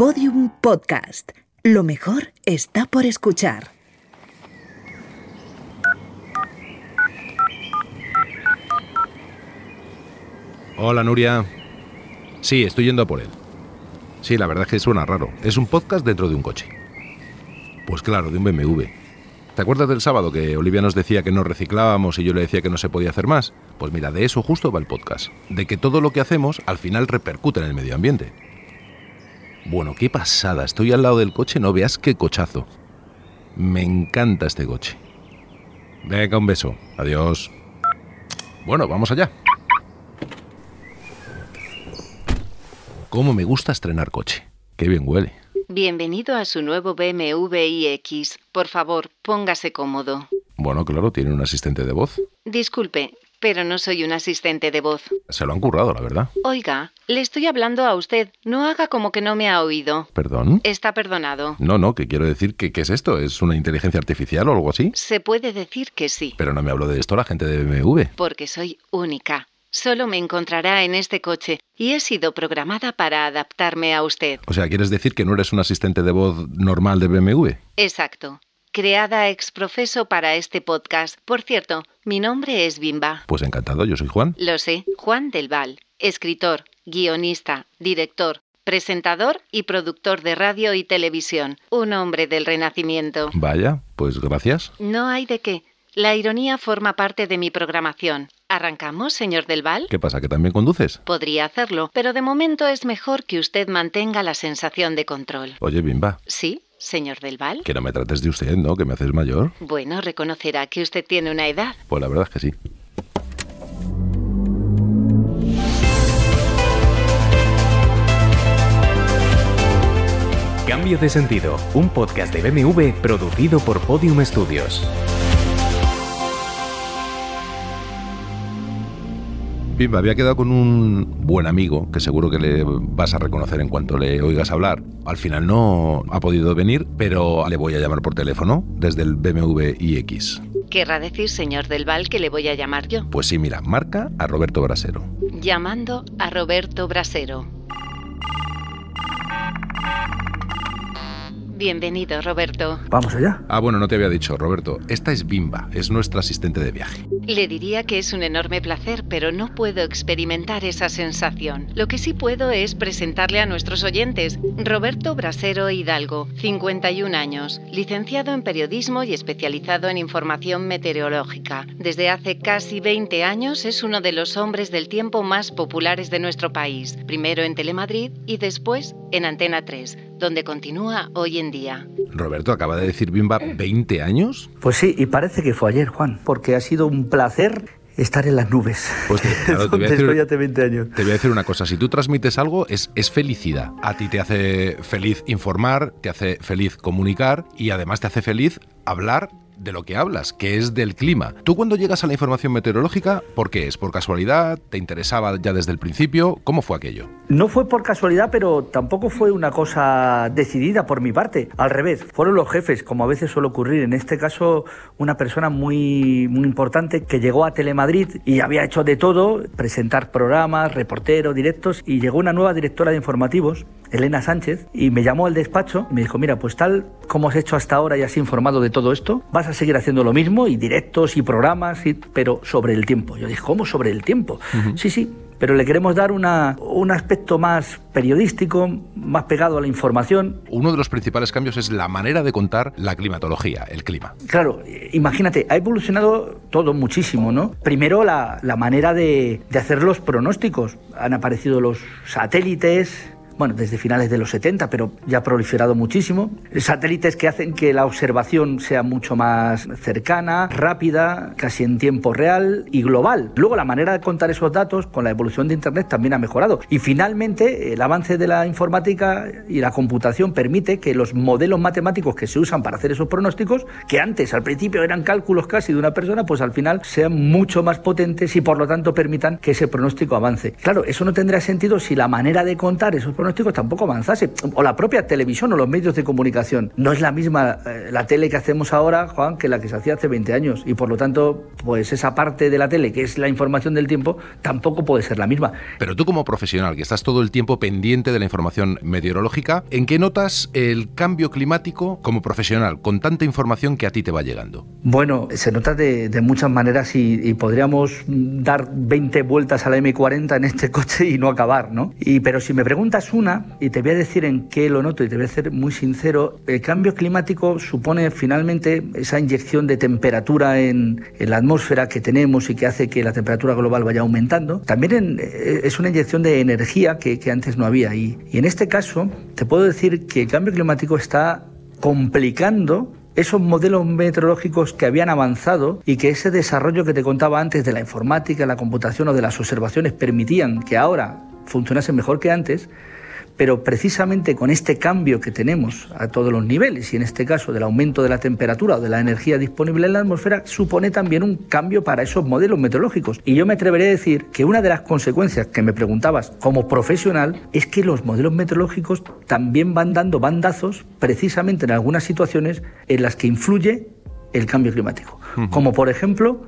Podium Podcast. Lo mejor está por escuchar. Hola Nuria. Sí, estoy yendo a por él. Sí, la verdad es que suena raro. Es un podcast dentro de un coche. Pues claro, de un BMW. ¿Te acuerdas del sábado que Olivia nos decía que no reciclábamos y yo le decía que no se podía hacer más? Pues mira, de eso justo va el podcast. De que todo lo que hacemos al final repercute en el medio ambiente. Bueno, qué pasada. Estoy al lado del coche, no veas qué cochazo. Me encanta este coche. Venga, un beso. Adiós. Bueno, vamos allá. Cómo me gusta estrenar coche. Qué bien huele. Bienvenido a su nuevo BMW iX. Por favor, póngase cómodo. Bueno, claro, tiene un asistente de voz. Disculpe, pero no soy un asistente de voz. Se lo han currado, la verdad. Oiga, le estoy hablando a usted. No haga como que no me ha oído. ¿Perdón? Está perdonado. No, no, que quiero decir que ¿qué es esto? ¿Es una inteligencia artificial o algo así? Se puede decir que sí, Pero no me hablo de esto la gente de BMW. porque soy única. Solo me encontrará en este coche y he sido programada para adaptarme a usted. O sea, ¿quieres decir que no eres un asistente de voz normal de BMW? Exacto. Creada ex profeso para este podcast. Por cierto, mi nombre es Bimba. Pues encantado, yo soy Juan. Lo sé, Juan del Val, escritor, guionista, director, presentador y productor de radio y televisión, un hombre del Renacimiento. Vaya, pues gracias. No hay de qué. La ironía forma parte de mi programación. ¿Arrancamos, señor del Val? ¿Qué pasa, que también conduces? Podría hacerlo, pero de momento es mejor que usted mantenga la sensación de control. Oye, Bimba, ¿Sí, señor del Val? que no me trates de usted, ¿no? Que me haces mayor. Bueno, reconocerá que usted tiene una edad. Pues la verdad es que sí. Cambio de sentido, un podcast de BMW producido por Podium Studios. Bimba, había quedado con un buen amigo que seguro que le vas a reconocer en cuanto le oigas hablar. Al final no ha podido venir, pero le voy a llamar por teléfono desde el BMW iX. Querrá decir, señor del Val, que le voy a llamar yo. Pues sí, mira, marca a Roberto Brasero. Llamando a Roberto Brasero. Bienvenido, Roberto. Vamos allá. Ah, bueno, no te había dicho, Roberto. Esta es Bimba, es nuestra asistente de viaje. Le diría que es un enorme placer, pero no puedo experimentar esa sensación. Lo que sí puedo es presentarle a nuestros oyentes. Roberto Brasero Hidalgo, 51 años, licenciado en periodismo y especializado en información meteorológica. Desde hace casi 20 años es uno de los hombres del tiempo más populares de nuestro país, primero en Telemadrid y después en Antena 3, donde continúa hoy en día. Roberto, acaba de decir Bimba 20 años. Pues sí, y parece que fue ayer, Juan, porque ha sido un placer estar en las nubes. Pues claro, te voy a decir- estoy hace 20 años. Te voy a decir una cosa, si tú transmites algo es, es felicidad. A ti te hace feliz informar, te hace feliz comunicar y además te hace feliz hablar de lo que hablas, que es del clima. Tú cuando llegas a la información meteorológica, ¿por qué es? ¿Por casualidad? ¿Te interesaba ya desde el principio? ¿Cómo fue aquello? No fue por casualidad, pero tampoco fue una cosa decidida por mi parte. Al revés, fueron los jefes, como a veces suele ocurrir. En este caso, una persona muy, muy importante que llegó a Telemadrid y había hecho de todo, presentar programas, reporteros, directos, y llegó una nueva directora de informativos, Elena Sánchez, y me llamó al despacho y me dijo, mira, pues tal como has hecho hasta ahora y has informado de todo esto, vas a seguir haciendo lo mismo, y directos y programas, y- pero sobre el tiempo. Yo dije, ¿cómo sobre el tiempo? Sí, sí, pero le queremos dar una, un aspecto más periodístico, más pegado a la información. Uno de los principales cambios es la manera de contar la climatología, el clima. Claro, imagínate, ha evolucionado todo muchísimo, ¿no? Primero la, la manera de, de hacer los pronósticos. Han aparecido los satélites, bueno, desde finales de los 70, pero ya ha proliferado muchísimo. Satélites que hacen que la observación sea mucho más cercana, rápida, casi en tiempo real y global. Luego la manera de contar esos datos con la evolución de Internet también ha mejorado. Y finalmente el avance de la informática y la computación permite que los modelos matemáticos que se usan para hacer esos pronósticos, que antes al principio eran cálculos casi de una persona, pues al final sean mucho más potentes y por lo tanto permitan que ese pronóstico avance. Claro, eso no tendría sentido si la manera de contar esos pronósticos pronósticos tampoco avanzase. O la propia televisión o los medios de comunicación. No es la misma eh, la tele que hacemos ahora, Juan, que la que se hacía hace 20 años. Y por lo tanto, pues esa parte de la tele, que es la información del tiempo, tampoco puede ser la misma. Pero tú como profesional, que estás todo el tiempo pendiente de la información meteorológica, ¿en qué notas el cambio climático como profesional, con tanta información que a ti te va llegando? Bueno, se nota de, muchas maneras y, podríamos dar 20 vueltas a la M40 en este coche y no acabar, ¿no? Y, pero si me preguntas una, y te voy a decir en qué lo noto y te voy a ser muy sincero, el cambio climático supone finalmente esa inyección de temperatura en, en la atmósfera que tenemos y que hace que la temperatura global vaya aumentando. También eh, es una inyección de energía que, que antes no había. Y, y en este caso, te puedo decir que el cambio climático está complicando esos modelos meteorológicos que habían avanzado y que ese desarrollo que te contaba antes de la informática, la computación o de las observaciones permitían que ahora funcionasen mejor que antes, pero precisamente con este cambio que tenemos a todos los niveles, y en este caso del aumento de la temperatura o de la energía disponible en la atmósfera, supone también un cambio para esos modelos meteorológicos. Y yo me atreveré a decir que una de las consecuencias que me preguntabas como profesional es que los modelos meteorológicos también van dando bandazos precisamente en algunas situaciones en las que influye el cambio climático. Como por ejemplo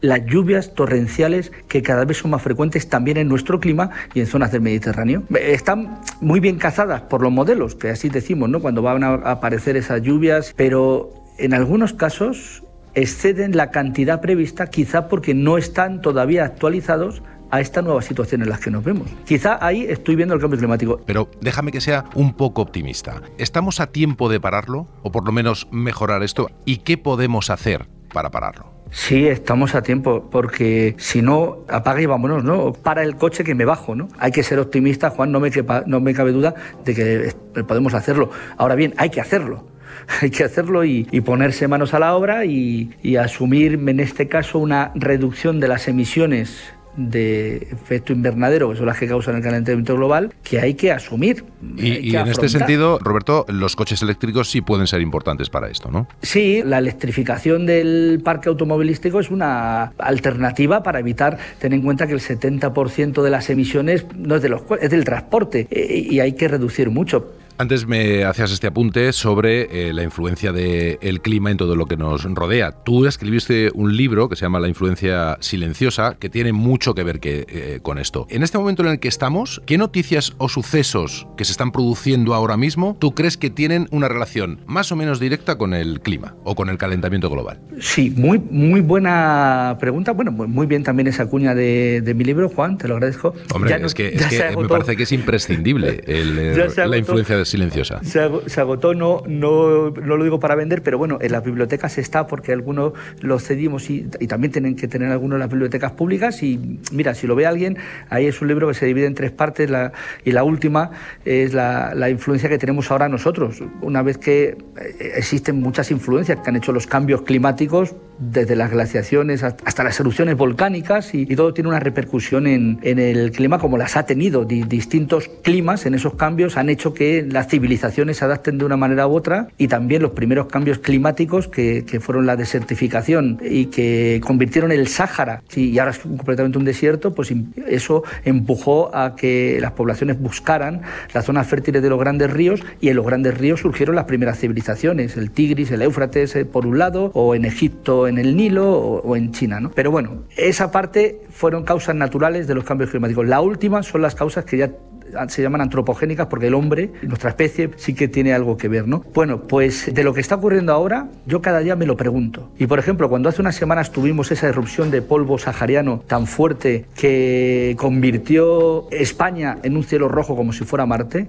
las lluvias torrenciales que cada vez son más frecuentes también en nuestro clima y en zonas del Mediterráneo. Están muy bien cazadas por los modelos, que así decimos, ¿no? Cuando van a aparecer esas lluvias, pero en algunos casos exceden la cantidad prevista, quizá porque no están todavía actualizados a esta nueva situación en la que nos vemos. Quizá ahí estoy viendo el cambio climático. Pero déjame que sea un poco optimista. ¿Estamos a tiempo de pararlo? ¿O por lo menos mejorar esto? ¿Y qué podemos hacer para pararlo? Sí, estamos a tiempo, porque si no, apaga y vámonos, ¿no? Para el coche que me bajo, ¿no? Hay que ser optimista, Juan, no me, no me cabe duda de que podemos hacerlo. Ahora bien, hay que hacerlo. Hay que hacerlo y, ponerse manos a la obra y, y asumir, en este caso, una reducción de las emisiones de efecto invernadero, que son las que causan el calentamiento global, que hay que asumir. Y, en este sentido, Roberto, los coches eléctricos sí pueden ser importantes para esto, ¿no? Sí, la electrificación del parque automovilístico es una alternativa para evitar, tener en cuenta que el 70% de las emisiones no es, de los, es del transporte eh, y hay que reducir mucho. Antes me hacías este apunte sobre eh, la influencia del clima en todo lo que nos rodea. Tú escribiste un libro que se llama La influencia silenciosa, que tiene mucho que ver que, eh, con esto. En este momento en el que estamos, ¿qué noticias o sucesos que se están produciendo ahora mismo tú crees que tienen una relación más o menos directa con el clima o con el calentamiento global? Sí, muy, muy buena pregunta. Bueno, muy bien también esa cuña de, mi libro, Juan, te lo agradezco. Hombre, es que, me parece que es imprescindible la influencia de silenciosa. Se, agotó, no, no, no, lo digo para vender, pero bueno, en las bibliotecas está porque algunos los cedimos y, también tienen que tener algunos en las bibliotecas públicas. Y mira, si lo ve alguien, ahí es un libro que se divide en tres partes la, y la última es la, la influencia que tenemos ahora nosotros. Una vez que eh, existen muchas influencias que han hecho los cambios climáticos, desde las glaciaciones hasta las erupciones volcánicas y, todo tiene una repercusión en, en, el clima como las ha tenido. distintos climas en esos cambios han hecho que las civilizaciones se adapten de una manera u otra y también los primeros cambios climáticos que, que fueron la desertificación y que convirtieron el Sáhara y ahora es completamente un desierto, pues eso empujó a que las poblaciones buscaran las zonas fértiles de los grandes ríos y en los grandes ríos surgieron las primeras civilizaciones, el Tigris, el Éufrates eh, por un lado o en Egipto en el Nilo o, en China. ¿no? Pero bueno, esa parte fueron causas naturales de los cambios climáticos. La última son las causas que ya se llaman antropogénicas porque el hombre, nuestra especie, sí que tiene algo que ver, ¿no? Bueno, pues de lo que está ocurriendo ahora, yo cada día me lo pregunto. Y por ejemplo, cuando hace unas semanas tuvimos esa erupción de polvo sahariano tan fuerte que convirtió España en un cielo rojo como si fuera Marte,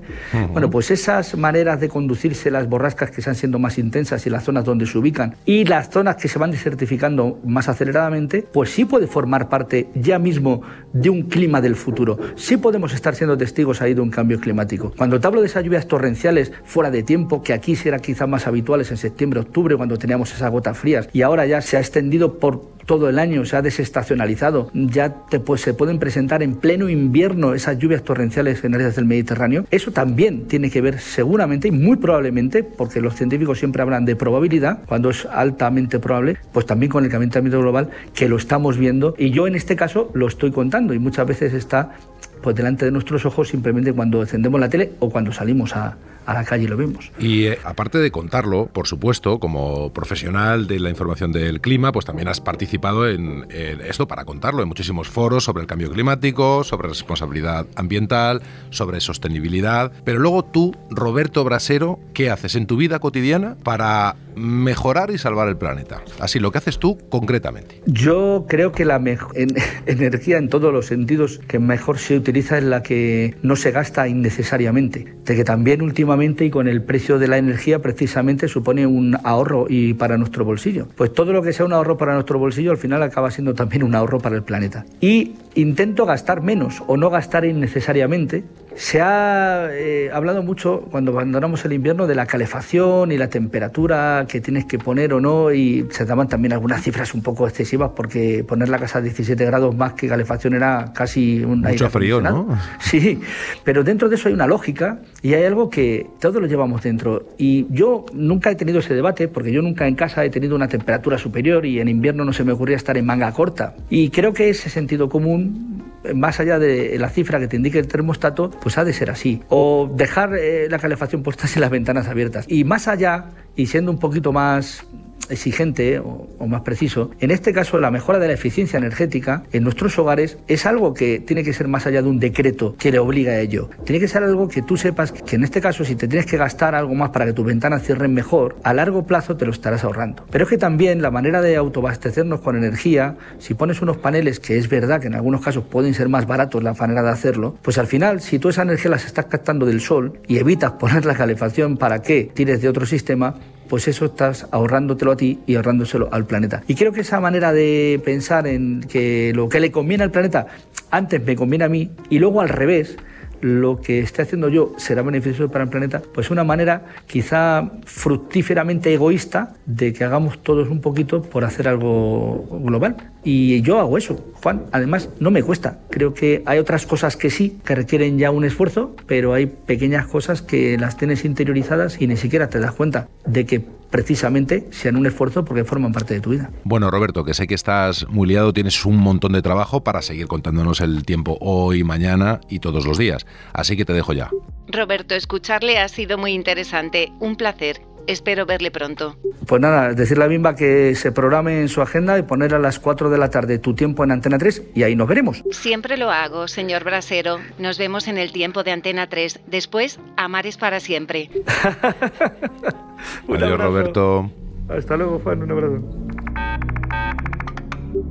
bueno, pues esas maneras de conducirse las borrascas que están siendo más intensas y las zonas donde se ubican y las zonas que se van desertificando más aceleradamente, pues sí puede formar parte ya mismo de un clima del futuro. Sí podemos estar siendo testigos ha ido un cambio climático. Cuando te hablo de esas lluvias torrenciales fuera de tiempo, que aquí eran quizás más habituales en septiembre, octubre, cuando teníamos esas gotas frías, y ahora ya se ha extendido por todo el año, se ha desestacionalizado, ya pues, se pueden presentar en pleno invierno esas lluvias torrenciales en áreas del Mediterráneo. Eso también tiene que ver seguramente y muy probablemente, porque los científicos siempre hablan de probabilidad, cuando es altamente probable, pues también con el calentamiento global, que lo estamos viendo y yo en este caso lo estoy contando y muchas veces está pues delante de nuestros ojos simplemente cuando encendemos la tele o cuando salimos a, a la calle y lo vemos. Y eh, aparte de contarlo, por supuesto, como profesional de la información del clima, pues también has participado en, en, esto para contarlo, en muchísimos foros sobre el cambio climático, sobre responsabilidad ambiental, sobre sostenibilidad. Pero luego tú, Roberto Brasero, ¿qué haces en tu vida cotidiana para mejorar y salvar el planeta? Así, lo que haces tú concretamente. Yo creo que la en, energía en todos los sentidos que mejor se utiliza es la que no se gasta innecesariamente. De que también últimamente y con el precio de la energía precisamente supone un ahorro y para nuestro bolsillo. Pues todo lo que sea un ahorro para nuestro bolsillo al final acaba siendo también un ahorro para el planeta. Y intento gastar menos o no gastar innecesariamente se ha eh, hablado mucho cuando abandonamos el invierno de la calefacción y la temperatura que tienes que poner o no y se daban también algunas cifras un poco excesivas porque poner la casa a 17 grados más que calefacción era casi un Mucho frío, ¿no? Sí, pero dentro de eso hay una lógica y hay algo que todos lo llevamos dentro. Y yo nunca he tenido ese debate porque yo nunca en casa he tenido una temperatura superior y en invierno no se me ocurría estar en manga corta. Y creo que ese sentido común más allá de la cifra que te indique el termostato, pues ha de ser así. O dejar eh, la calefacción puesta en las ventanas abiertas. Y más allá, y siendo un poquito más exigente o, más preciso, en este caso la mejora de la eficiencia energética en nuestros hogares es algo que tiene que ser más allá de un decreto que le obliga a ello. Tiene que ser algo que tú sepas que en este caso si te tienes que gastar algo más para que tus ventanas cierren mejor, a largo plazo te lo estarás ahorrando. Pero es que también la manera de autoabastecernos con energía, si pones unos paneles, que es verdad que en algunos casos pueden ser más baratos la manera de hacerlo, pues al final si tú esa energía las estás captando del sol y evitas poner la calefacción para que tires de otro sistema, pues eso estás ahorrándotelo a ti y ahorrándoselo al planeta. Y creo que esa manera de pensar en que lo que le conviene al planeta antes me conviene a mí y luego al revés, lo que esté haciendo yo será beneficioso para el planeta, pues una manera quizá fructíferamente egoísta de que hagamos todos un poquito por hacer algo global. Y yo hago eso, Juan. Además, no me cuesta. Creo que hay otras cosas que sí, que requieren ya un esfuerzo, pero hay pequeñas cosas que las tienes interiorizadas y ni siquiera te das cuenta de que precisamente sean un esfuerzo porque forman parte de tu vida. Bueno, Roberto, que sé que estás muy liado, tienes un montón de trabajo para seguir contándonos el tiempo hoy, mañana y todos los días. Así que te dejo ya. Roberto, escucharle ha sido muy interesante. Un placer. Espero verle pronto. Pues nada, decirle a Bimba que se programe en su agenda y poner a las 4 de la tarde tu tiempo en Antena 3 y ahí nos veremos. Siempre lo hago, señor Brasero. Nos vemos en el tiempo de Antena 3. Después, amar es para siempre. Adiós, Roberto. Hasta luego, Juan. Un abrazo.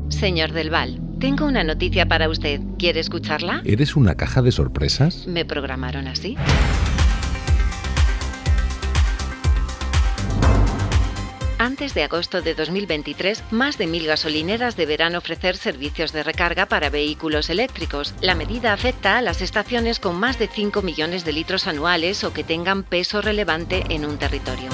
Señor Del Val, tengo una noticia para usted. ¿Quiere escucharla? ¿Eres una caja de sorpresas? ¿Me programaron así? Antes de agosto de 2023, más de mil gasolineras deberán ofrecer servicios de recarga para vehículos eléctricos. La medida afecta a las estaciones con más de 5 millones de litros anuales o que tengan peso relevante en un territorio.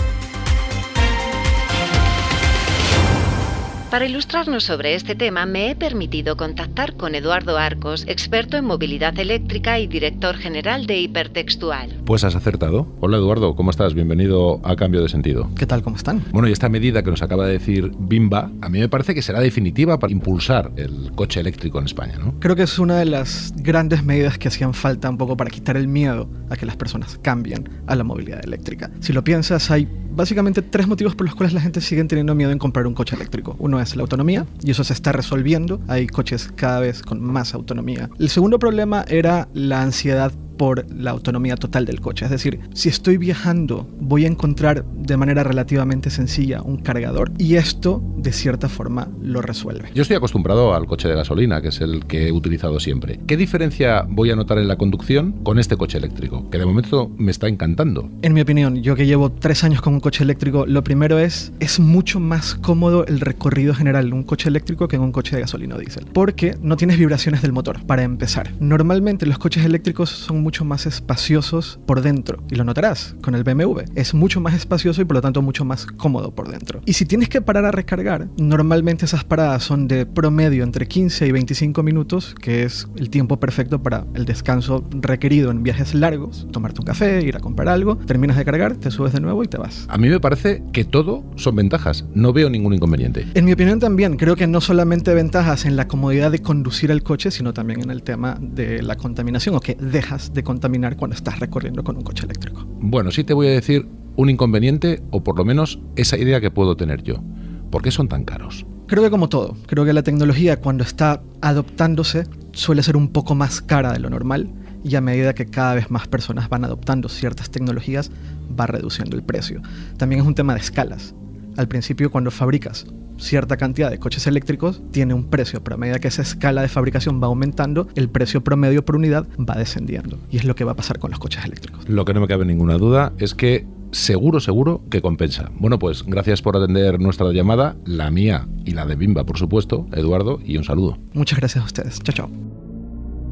Para ilustrarnos sobre este tema, me he permitido contactar con Eduardo Arcos, experto en movilidad eléctrica y director general de Hipertextual. Pues has acertado. Hola Eduardo, ¿cómo estás? Bienvenido a Cambio de Sentido. ¿Qué tal? ¿Cómo están? Bueno, y esta medida que nos acaba de decir Bimba, a mí me parece que será definitiva para impulsar el coche eléctrico en España, ¿no? Creo que es una de las grandes medidas que hacían falta un poco para quitar el miedo a que las personas cambien a la movilidad eléctrica. Si lo piensas, hay básicamente tres motivos por los cuales la gente sigue teniendo miedo en comprar un coche eléctrico. Uno es la autonomía, y eso se está resolviendo. Hay coches cada vez con más autonomía. El segundo problema era la ansiedad por la autonomía total del coche. Es decir, si estoy viajando, voy a encontrar de manera relativamente sencilla un cargador y esto, de cierta forma, lo resuelve. Yo estoy acostumbrado al coche de gasolina, que es el que he utilizado siempre. ¿Qué diferencia voy a notar en la conducción con este coche eléctrico? Que de momento me está encantando. En mi opinión, yo que llevo tres años con un coche eléctrico, lo primero es, es mucho más cómodo el recorrido general de un coche eléctrico que en un coche de gasolina o diésel. Porque no tienes vibraciones del motor, para empezar. Normalmente los coches eléctricos son muy mucho más espaciosos por dentro. Y lo notarás con el BMW. Es mucho más espacioso y por lo tanto mucho más cómodo por dentro. Y si tienes que parar a recargar, normalmente esas paradas son de promedio entre 15 y 25 minutos, que es el tiempo perfecto para el descanso requerido en viajes largos. Tomarte un café, ir a comprar algo, terminas de cargar, te subes de nuevo y te vas. A mí me parece que todo son ventajas. No veo ningún inconveniente. En mi opinión también, creo que no solamente ventajas en la comodidad de conducir el coche, sino también en el tema de la contaminación o que dejas de contaminar cuando estás recorriendo con un coche eléctrico. Bueno, sí te voy a decir un inconveniente o por lo menos esa idea que puedo tener yo. ¿Por qué son tan caros? Creo que como todo, creo que la tecnología cuando está adoptándose suele ser un poco más cara de lo normal y a medida que cada vez más personas van adoptando ciertas tecnologías va reduciendo el precio. También es un tema de escalas. Al principio cuando fabricas cierta cantidad de coches eléctricos tiene un precio, pero a medida que esa escala de fabricación va aumentando, el precio promedio por unidad va descendiendo. Y es lo que va a pasar con los coches eléctricos. Lo que no me cabe ninguna duda es que seguro, seguro que compensa. Bueno, pues gracias por atender nuestra llamada, la mía y la de Bimba, por supuesto, Eduardo, y un saludo. Muchas gracias a ustedes. Chao, chao.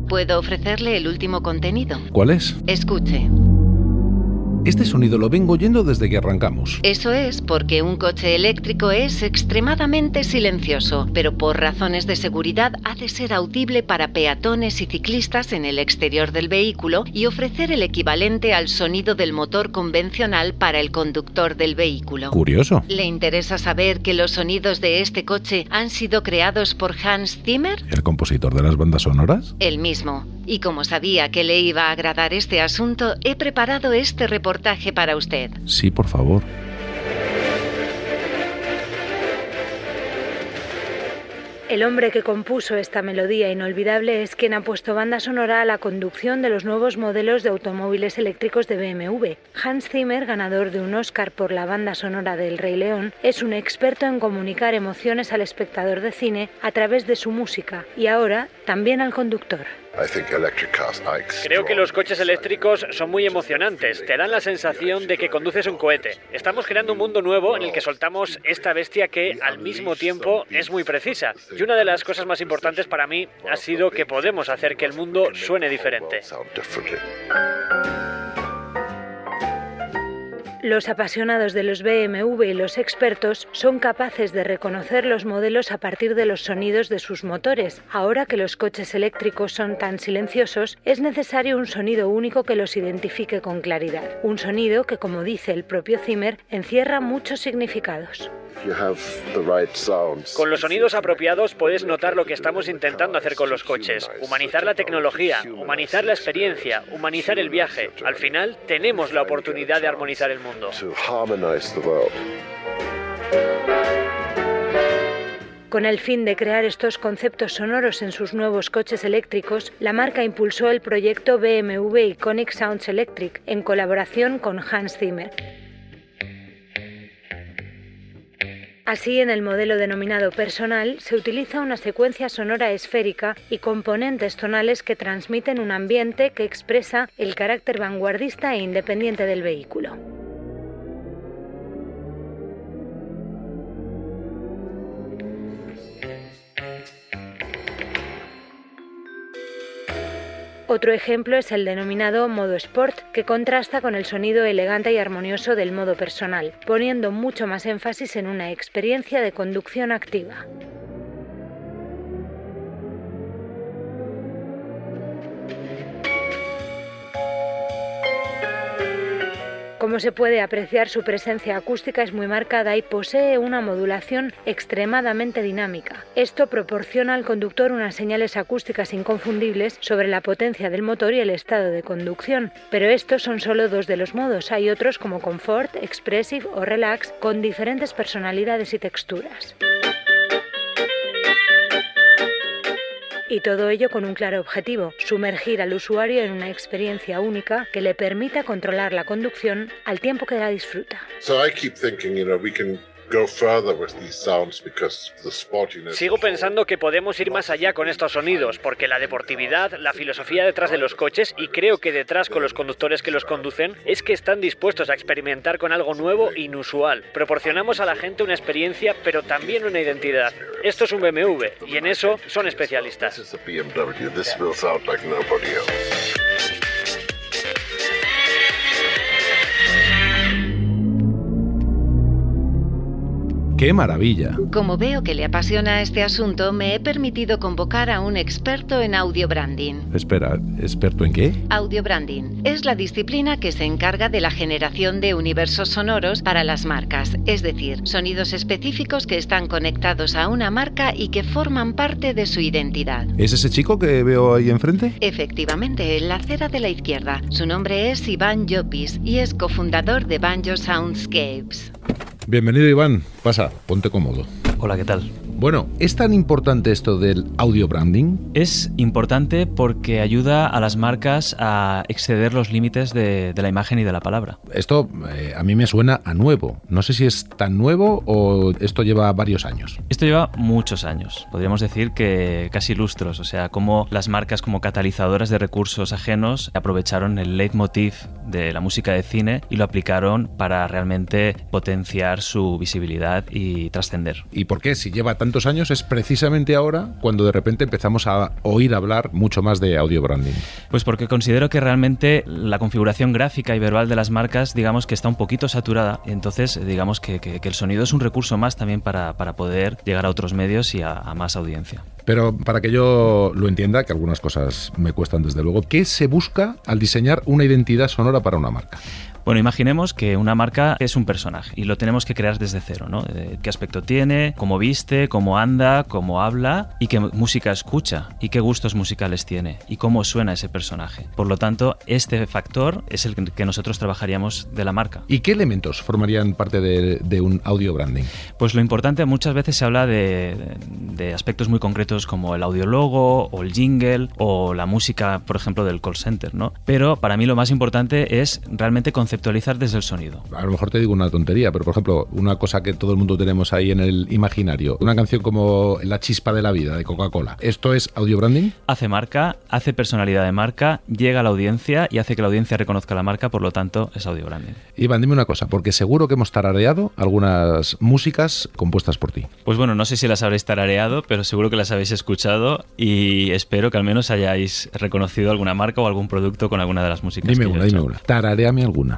¿Puedo ofrecerle el último contenido? ¿Cuál es? Escuche. Este sonido lo vengo oyendo desde que arrancamos. Eso es porque un coche eléctrico es extremadamente silencioso, pero por razones de seguridad ha de ser audible para peatones y ciclistas en el exterior del vehículo y ofrecer el equivalente al sonido del motor convencional para el conductor del vehículo. Curioso. ¿Le interesa saber que los sonidos de este coche han sido creados por Hans Zimmer? ¿El compositor de las bandas sonoras? El mismo. Y como sabía que le iba a agradar este asunto, he preparado este reportaje para usted. Sí, por favor. El hombre que compuso esta melodía inolvidable es quien ha puesto banda sonora a la conducción de los nuevos modelos de automóviles eléctricos de BMW. Hans Zimmer, ganador de un Oscar por la banda sonora del Rey León, es un experto en comunicar emociones al espectador de cine a través de su música y ahora también al conductor. Creo que los coches eléctricos son muy emocionantes. Te dan la sensación de que conduces un cohete. Estamos creando un mundo nuevo en el que soltamos esta bestia que al mismo tiempo es muy precisa. Y una de las cosas más importantes para mí ha sido que podemos hacer que el mundo suene diferente. Los apasionados de los BMW y los expertos son capaces de reconocer los modelos a partir de los sonidos de sus motores. Ahora que los coches eléctricos son tan silenciosos, es necesario un sonido único que los identifique con claridad. Un sonido que, como dice el propio Zimmer, encierra muchos significados. Con los sonidos apropiados puedes notar lo que estamos intentando hacer con los coches. Humanizar la tecnología, humanizar la experiencia, humanizar el viaje. Al final tenemos la oportunidad de armonizar el mundo. Con el fin de crear estos conceptos sonoros en sus nuevos coches eléctricos, la marca impulsó el proyecto BMW Iconic Sounds Electric en colaboración con Hans Zimmer. Así, en el modelo denominado personal se utiliza una secuencia sonora esférica y componentes tonales que transmiten un ambiente que expresa el carácter vanguardista e independiente del vehículo. Otro ejemplo es el denominado modo Sport, que contrasta con el sonido elegante y armonioso del modo personal, poniendo mucho más énfasis en una experiencia de conducción activa. Como se puede apreciar, su presencia acústica es muy marcada y posee una modulación extremadamente dinámica. Esto proporciona al conductor unas señales acústicas inconfundibles sobre la potencia del motor y el estado de conducción. Pero estos son solo dos de los modos. Hay otros como Comfort, Expressive o Relax con diferentes personalidades y texturas. Y todo ello con un claro objetivo, sumergir al usuario en una experiencia única que le permita controlar la conducción al tiempo que la disfruta. Sigo pensando que podemos ir más allá con estos sonidos, porque la deportividad, la filosofía detrás de los coches y creo que detrás con los conductores que los conducen es que están dispuestos a experimentar con algo nuevo e inusual. Proporcionamos a la gente una experiencia, pero también una identidad. Esto es un BMW y en eso son especialistas. ¡Qué maravilla! Como veo que le apasiona este asunto, me he permitido convocar a un experto en audio branding. Espera, ¿experto en qué? Audio branding es la disciplina que se encarga de la generación de universos sonoros para las marcas, es decir, sonidos específicos que están conectados a una marca y que forman parte de su identidad. ¿Es ese chico que veo ahí enfrente? Efectivamente, en la acera de la izquierda. Su nombre es Iván Llopis y es cofundador de Banjo Soundscapes. Bienvenido Iván, pasa, ponte cómodo. Hola, ¿qué tal? Bueno, ¿es tan importante esto del audio branding? Es importante porque ayuda a las marcas a exceder los límites de, de la imagen y de la palabra. Esto eh, a mí me suena a nuevo. No sé si es tan nuevo o esto lleva varios años. Esto lleva muchos años, podríamos decir que casi lustros, o sea, como las marcas como catalizadoras de recursos ajenos aprovecharon el leitmotiv de la música de cine y lo aplicaron para realmente potenciar su visibilidad y trascender. ¿Y por qué? Si lleva tantos años, es precisamente ahora cuando de repente empezamos a oír hablar mucho más de audio branding. Pues porque considero que realmente la configuración gráfica y verbal de las marcas, digamos que está un poquito saturada, entonces digamos que, que- que el sonido es un recurso más también para, para poder llegar a otros medios y a, a más audiencia. Pero para que yo lo entienda, que algunas cosas me cuestan desde luego, ¿qué se busca al diseñar una identidad sonora para una marca? Bueno, imaginemos que una marca es un personaje y lo tenemos que crear desde cero, ¿no? Eh, ¿Qué aspecto tiene? ¿Cómo viste? ¿Cómo anda? ¿Cómo habla? ¿Y qué música escucha? ¿Y qué gustos musicales tiene? ¿Y cómo suena ese personaje? Por lo tanto, este factor es el que nosotros trabajaríamos de la marca. ¿Y qué elementos formarían parte de, de un audio branding? Pues lo importante, muchas veces se habla de, de aspectos muy concretos como el audiologo o el jingle o la música, por ejemplo, del call center, ¿no? Pero para mí lo más importante es realmente conceptualizar desde el sonido. A lo mejor te digo una tontería, pero por ejemplo, una cosa que todo el mundo tenemos ahí en el imaginario, una canción como La chispa de la vida de Coca-Cola. ¿Esto es audio branding? Hace marca, hace personalidad de marca, llega a la audiencia y hace que la audiencia reconozca la marca, por lo tanto es audio branding. Iván, dime una cosa, porque seguro que hemos tarareado algunas músicas compuestas por ti. Pues bueno, no sé si las habréis tarareado, pero seguro que las habéis escuchado y espero que al menos hayáis reconocido alguna marca o algún producto con alguna de las músicas. Dime que yo una, he dime hecho. una. Tarareame alguna.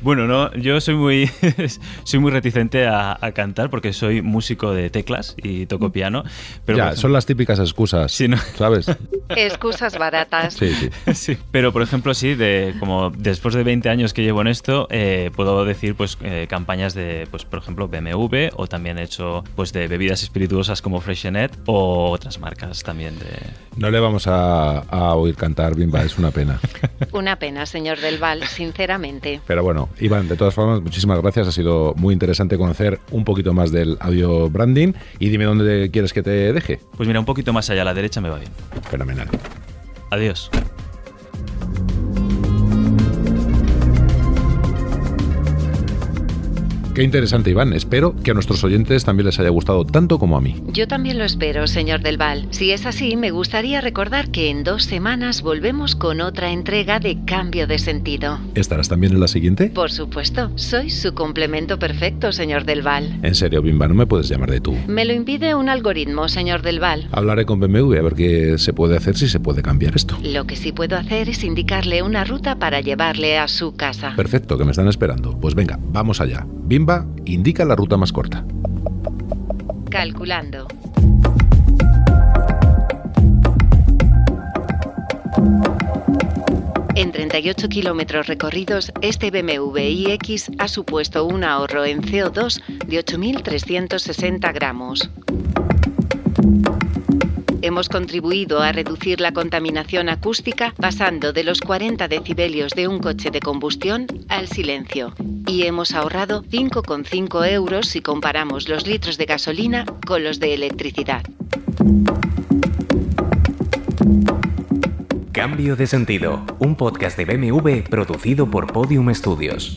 Bueno, no, yo soy muy, soy muy reticente a, a cantar porque soy músico de teclas y toco piano. Pero ya, son las típicas excusas, Sí, ¿no? ¿sabes? Excusas baratas. Sí, sí. Sí, pero por ejemplo sí, de como después de 20 años que llevo en esto, eh, puedo decir pues eh, campañas de, pues por ejemplo BMW o también he hecho pues de bebidas espirituosas como Freshenet o otras marcas también de... No le vamos a, a oír cantar, Bimba, es una pena. Una pena, señor Del Val, sinceramente. Pero bueno, Iván, de todas formas, muchísimas gracias. Ha sido muy interesante conocer un poquito más del audio branding. Y dime dónde quieres que te deje. Pues mira, un poquito más allá a la derecha me va bien. Fenomenal. Adiós. Qué interesante, Iván. Espero que a nuestros oyentes también les haya gustado tanto como a mí. Yo también lo espero, señor Del Val. Si es así, me gustaría recordar que en dos semanas volvemos con otra entrega de Cambio de Sentido. ¿Estarás también en la siguiente? Por supuesto, soy su complemento perfecto, señor Del Val. En serio, Bimba, no me puedes llamar de tú. Me lo impide un algoritmo, señor Del Val. Hablaré con BMW a ver qué se puede hacer si se puede cambiar esto. Lo que sí puedo hacer es indicarle una ruta para llevarle a su casa. Perfecto, que me están esperando. Pues venga, vamos allá. Bimba, indica la ruta más corta. Calculando. En 38 kilómetros recorridos, este BMW iX ha supuesto un ahorro en CO2 de 8.360 gramos. Hemos contribuido a reducir la contaminación acústica pasando de los 40 decibelios de un coche de combustión al silencio. Y hemos ahorrado 5,5 euros si comparamos los litros de gasolina con los de electricidad. Cambio de sentido, un podcast de BMW producido por Podium Studios.